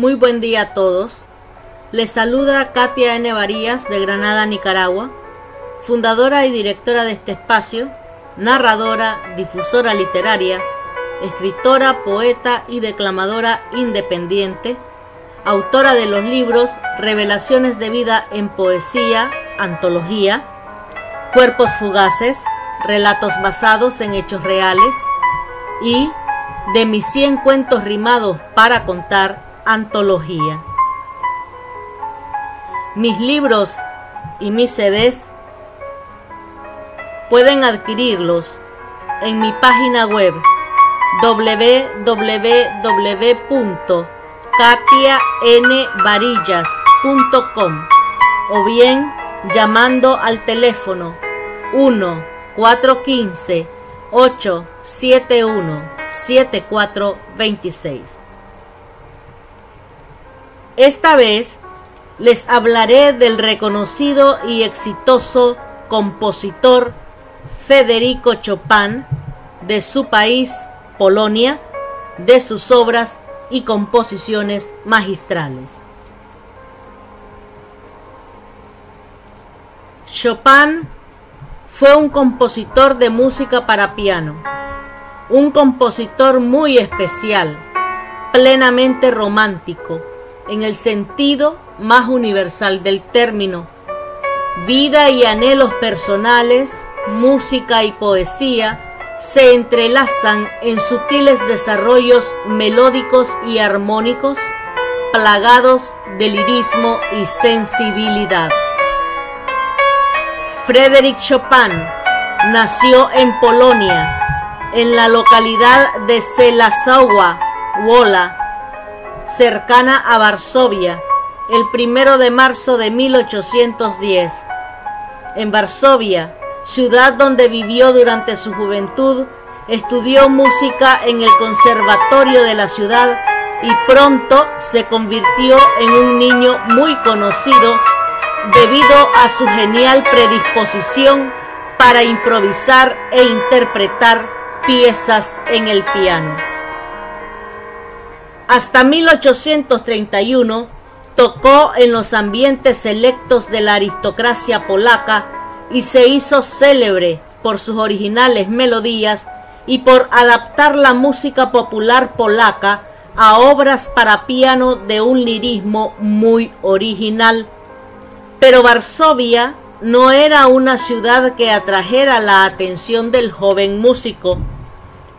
Muy buen día a todos. Les saluda Katia N. Varías de Granada, Nicaragua, fundadora y directora de este espacio, narradora, difusora literaria, escritora, poeta y declamadora independiente, autora de los libros Revelaciones de vida en poesía, antología, Cuerpos fugaces, relatos basados en hechos reales y de mis 100 cuentos rimados para contar, antología. Mis libros y mis CDs pueden adquirirlos en mi página web www.katianvarillas.com o bien llamando al teléfono 1 415 871 7426. Esta vez les hablaré del reconocido y exitoso compositor Federico Chopin, de su país, Polonia, de sus obras y composiciones magistrales. Chopin fue un compositor de música para piano, un compositor muy especial, plenamente romántico, en el sentido más universal del término. Vida y anhelos personales, música y poesía se entrelazan en sutiles desarrollos melódicos y armónicos, plagados de lirismo y sensibilidad. Frédéric Chopin nació en Polonia, en la localidad de Selasawa, Wola, cercana a Varsovia, el primero de marzo de 1810. En Varsovia, ciudad donde vivió durante su juventud, estudió música en el conservatorio de la ciudad y pronto se convirtió en un niño muy conocido debido a su genial predisposición para improvisar e interpretar piezas en el piano. Hasta 1831 tocó en los ambientes selectos de la aristocracia polaca y se hizo célebre por sus originales melodías y por adaptar la música popular polaca a obras para piano de un lirismo muy original. Pero Varsovia no era una ciudad que atrajera la atención del joven músico.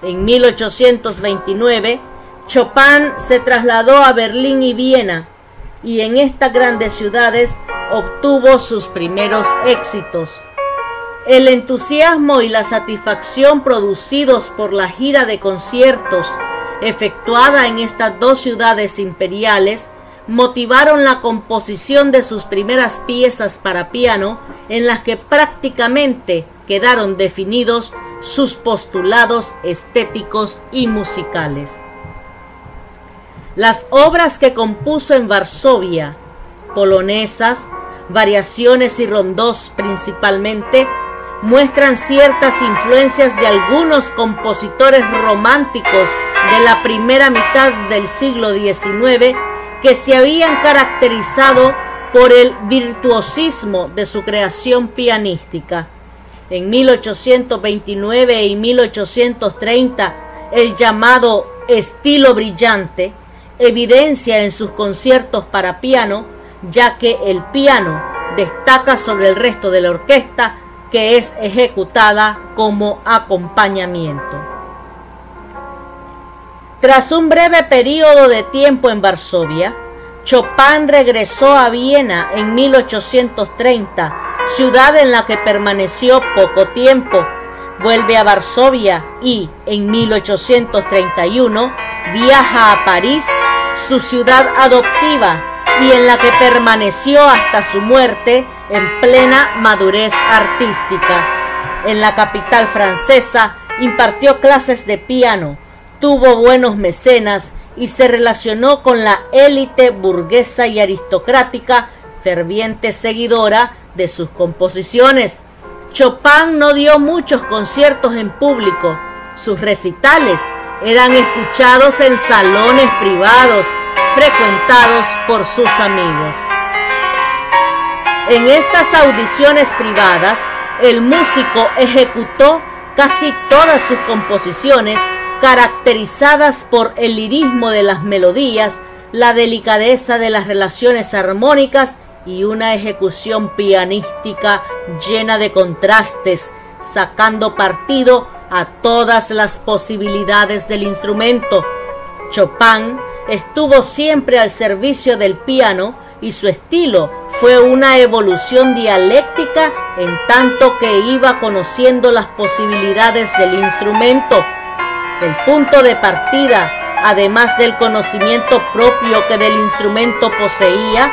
En 1829, Chopin se trasladó a Berlín y Viena, y en estas grandes ciudades obtuvo sus primeros éxitos. El entusiasmo y la satisfacción producidos por la gira de conciertos efectuada en estas dos ciudades imperiales motivaron la composición de sus primeras piezas para piano en las que prácticamente quedaron definidos sus postulados estéticos y musicales. Las obras que compuso en Varsovia, polonesas, variaciones y rondós principalmente, muestran ciertas influencias de algunos compositores románticos de la primera mitad del siglo XIX que se habían caracterizado por el virtuosismo de su creación pianística. En 1829 y 1830, el llamado estilo brillante evidencia en sus conciertos para piano, ya que el piano destaca sobre el resto de la orquesta que es ejecutada como acompañamiento. Tras un breve periodo de tiempo en Varsovia, Chopin regresó a Viena en 1830, ciudad en la que permaneció poco tiempo. Vuelve a Varsovia y en 1831 viaja a París, su ciudad adoptiva, y en la que permaneció hasta su muerte en plena madurez artística. En la capital francesa impartió clases de piano, tuvo buenos mecenas y se relacionó con la élite burguesa y aristocrática, ferviente seguidora de sus composiciones. Chopin no dio muchos conciertos en público, sus recitales eran escuchados en salones privados, frecuentados por sus amigos. En estas audiciones privadas, el músico ejecutó casi todas sus composiciones caracterizadas por el lirismo de las melodías, la delicadeza de las relaciones armónicas y una ejecución pianística llena de contrastes, sacando partido a todas las posibilidades del instrumento. Chopin estuvo siempre al servicio del piano y su estilo fue una evolución dialéctica en tanto que iba conociendo las posibilidades del instrumento. El punto de partida, además del conocimiento propio que del instrumento poseía,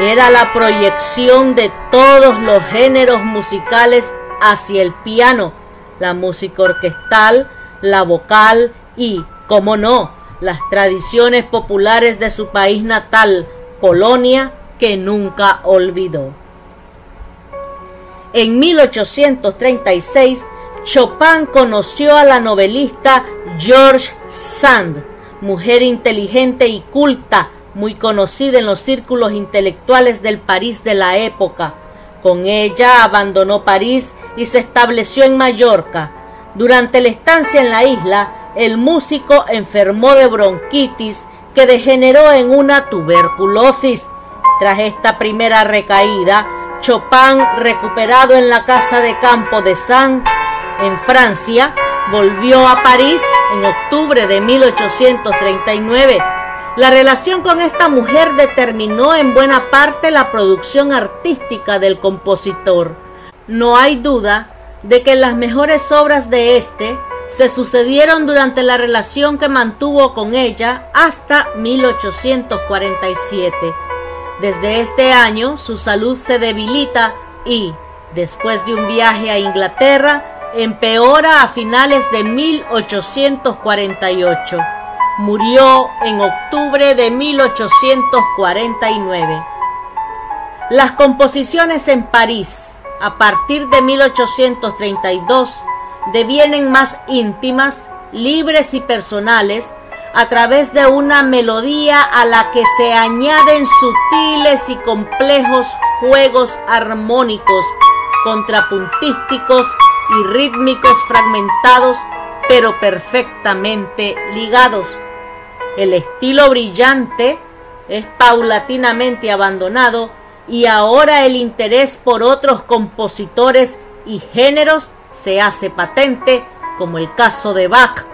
era la proyección de todos los géneros musicales hacia el piano, la música orquestal, la vocal y, como no, las tradiciones populares de su país natal, Polonia, que nunca olvidó. En 1836, Chopin conoció a la novelista George Sand, mujer inteligente y culta, muy conocida en los círculos intelectuales del París de la época. Con ella abandonó París y se estableció en Mallorca. Durante la estancia en la isla, el músico enfermó de bronquitis que degeneró en una tuberculosis. Tras esta primera recaída, Chopin, recuperado en la casa de campo de Saint en Francia, volvió a París en octubre de 1839 la relación con esta mujer determinó en buena parte la producción artística del compositor. No hay duda de que las mejores obras de este se sucedieron durante la relación que mantuvo con ella hasta 1847. Desde este año su salud se debilita y, después de un viaje a Inglaterra, empeora a finales de 1848 murió en octubre de 1849. Las composiciones en París a partir de 1832 devienen más íntimas, libres y personales a través de una melodía a la que se añaden sutiles y complejos juegos armónicos, contrapuntísticos y rítmicos fragmentados pero perfectamente ligados. El estilo brillante es paulatinamente abandonado y ahora el interés por otros compositores y géneros se hace patente, como el caso de Bach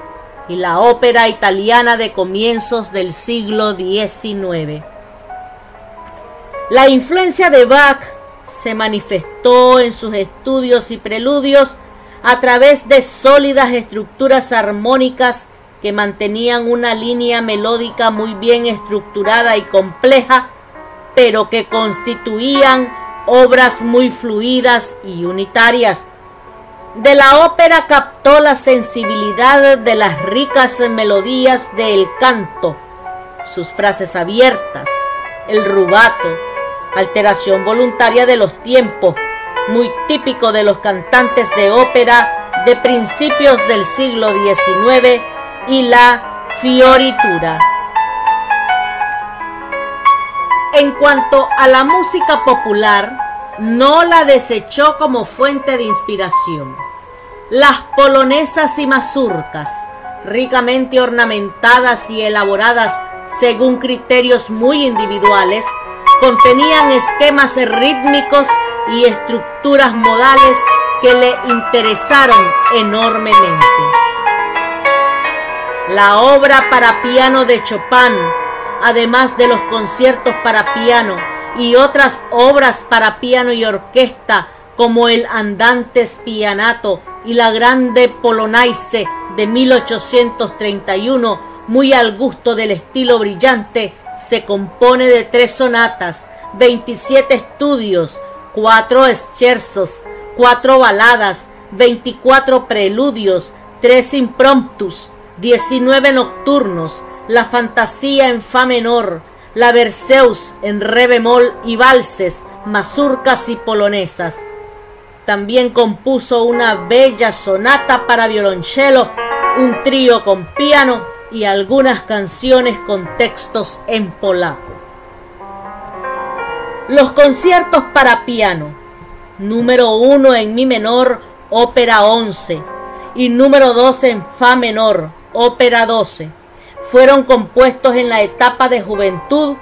y la ópera italiana de comienzos del siglo XIX. La influencia de Bach se manifestó en sus estudios y preludios a través de sólidas estructuras armónicas que mantenían una línea melódica muy bien estructurada y compleja, pero que constituían obras muy fluidas y unitarias. De la ópera captó la sensibilidad de las ricas melodías del canto, sus frases abiertas, el rubato, alteración voluntaria de los tiempos, muy típico de los cantantes de ópera de principios del siglo XIX y la fioritura. En cuanto a la música popular, no la desechó como fuente de inspiración. Las polonesas y mazurcas, ricamente ornamentadas y elaboradas según criterios muy individuales, contenían esquemas rítmicos y estructuras modales que le interesaron enormemente. La obra para piano de Chopin, además de los conciertos para piano y otras obras para piano y orquesta como el Andante Spianato y la Grande Polonaise de 1831, muy al gusto del estilo brillante, se compone de tres sonatas, 27 estudios, cuatro scherzos, cuatro baladas, 24 preludios, tres impromptus, 19 nocturnos, la fantasía en fa menor, la Berceus en re bemol y valses, mazurcas y polonesas. También compuso una bella sonata para violonchelo, un trío con piano y algunas canciones con textos en polaco. Los conciertos para piano, número 1 en mi menor, ópera 11, y número 2 en fa menor, ópera 12, fueron compuestos en la etapa de juventud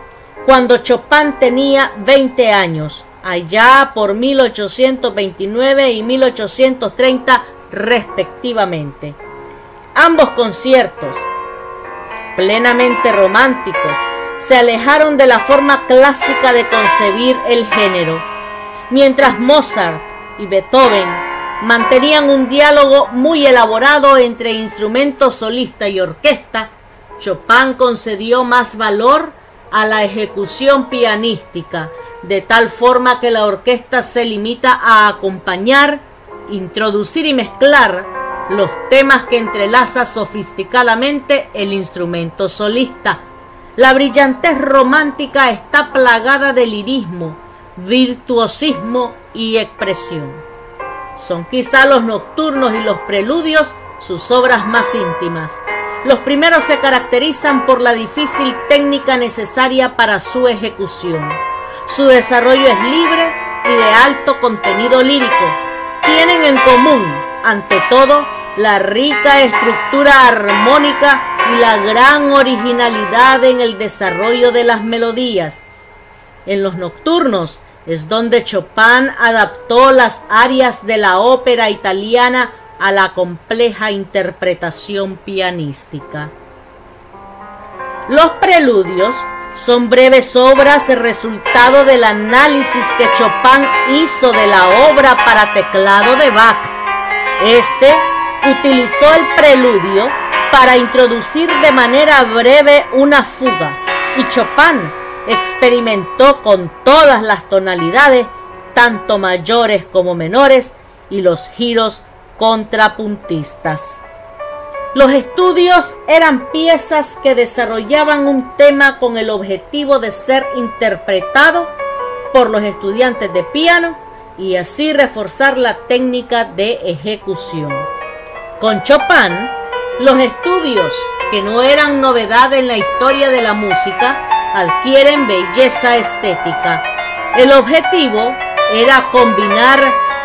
cuando Chopin tenía 20 años, allá por 1829 y 1830 respectivamente. Ambos conciertos, plenamente románticos, se alejaron de la forma clásica de concebir el género, mientras Mozart y Beethoven mantenían un diálogo muy elaborado entre instrumento solista y orquesta, Chopin concedió más valor a la ejecución pianística, de tal forma que la orquesta se limita a acompañar, introducir y mezclar los temas que entrelaza sofisticadamente el instrumento solista. La brillantez romántica está plagada de lirismo, virtuosismo y expresión. Son quizá los nocturnos y los preludios sus obras más íntimas. Los primeros se caracterizan por la difícil técnica necesaria para su ejecución. Su desarrollo es libre y de alto contenido lírico. Tienen en común, ante todo, la rica estructura armónica y la gran originalidad en el desarrollo de las melodías. En los nocturnos es donde Chopin adaptó las arias de la ópera italiana a la compleja interpretación pianística. Los preludios son breves obras resultado del análisis que Chopin hizo de la obra para teclado de Bach. Este utilizó el preludio para introducir de manera breve una fuga y Chopin experimentó con todas las tonalidades, tanto mayores como menores, y los giros contrapuntistas. Los estudios eran piezas que desarrollaban un tema con el objetivo de ser interpretado por los estudiantes de piano y así reforzar la técnica de ejecución. Con Chopin, los estudios, que no eran novedad en la historia de la música, adquieren belleza estética. El objetivo era combinar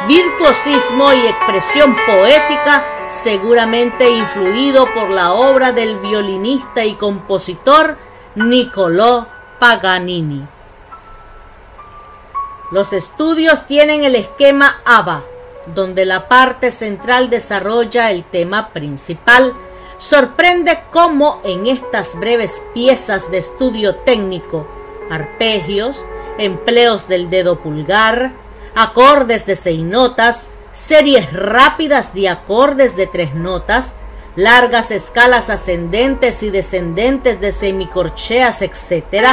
virtuosismo y expresión poética, seguramente influido por la obra del violinista y compositor Niccolò Paganini. Los estudios tienen el esquema ABBA, donde la parte central desarrolla el tema principal, sorprende cómo en estas breves piezas de estudio técnico, arpegios, empleos del dedo pulgar, acordes de seis notas, series rápidas de acordes de tres notas, largas escalas ascendentes y descendentes de semicorcheas, etc.,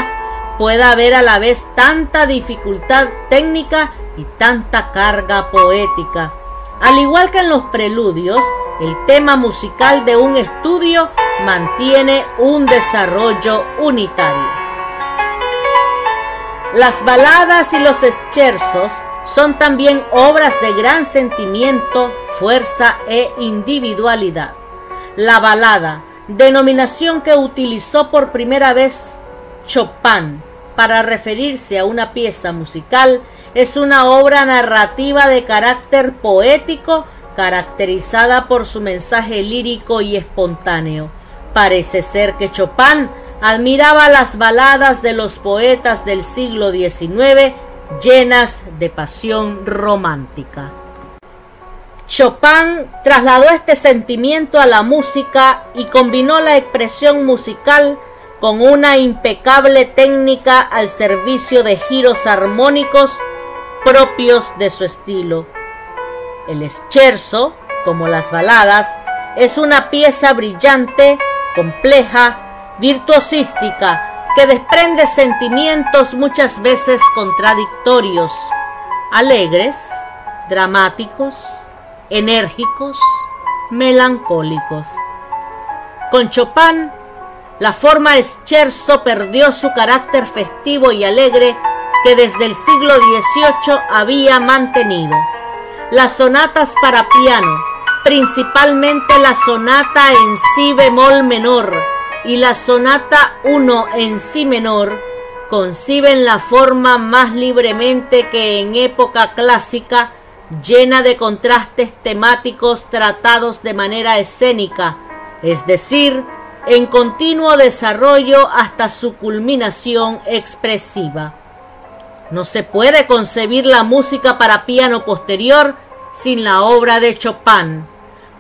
pueda haber a la vez tanta dificultad técnica y tanta carga poética. Al igual que en los preludios, el tema musical de un estudio mantiene un desarrollo unitario. Las baladas y los scherzos son también obras de gran sentimiento, fuerza e individualidad. La balada, denominación que utilizó por primera vez Chopin para referirse a una pieza musical, es una obra narrativa de carácter poético caracterizada por su mensaje lírico y espontáneo. Parece ser que Chopin admiraba las baladas de los poetas del siglo XIX llenas de pasión romántica. Chopin trasladó este sentimiento a la música y combinó la expresión musical con una impecable técnica al servicio de giros armónicos propios de su estilo. El scherzo, como las baladas, es una pieza brillante, compleja, virtuosística, que desprende sentimientos muchas veces contradictorios, alegres, dramáticos, enérgicos, melancólicos. Con Chopin, la forma scherzo perdió su carácter festivo y alegre que desde el siglo XVIII había mantenido. Las sonatas para piano, principalmente la sonata en si bemol menor, y la sonata 1 en si menor conciben la forma más libremente que en época clásica, llena de contrastes temáticos tratados de manera escénica, es decir, en continuo desarrollo hasta su culminación expresiva. No se puede concebir la música para piano posterior sin la obra de Chopin,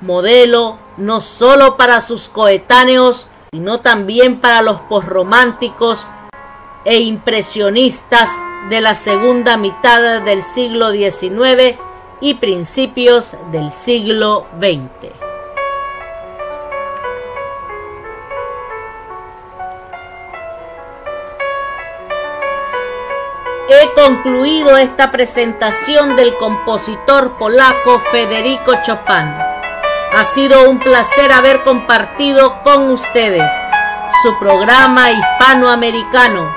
modelo no sólo para sus coetáneos, sino también para los posrománticos e impresionistas de la segunda mitad del siglo XIX y principios del siglo XX. He concluido esta presentación del compositor polaco Federico Chopin. Ha sido un placer haber compartido con ustedes su programa hispanoamericano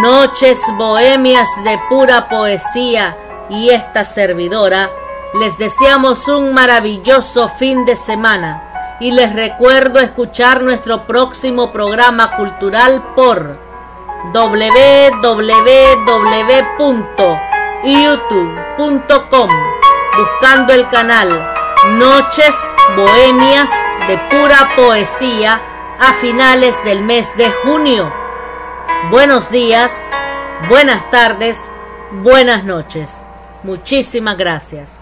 Noches bohemias de pura poesía y esta servidora, les deseamos un maravilloso fin de semana y les recuerdo escuchar nuestro próximo programa cultural por www.youtube.com buscando el canal Noches Bohemias de Pura Poesía a finales del mes de junio buenos días, buenas tardes, buenas noches. Muchísimas gracias.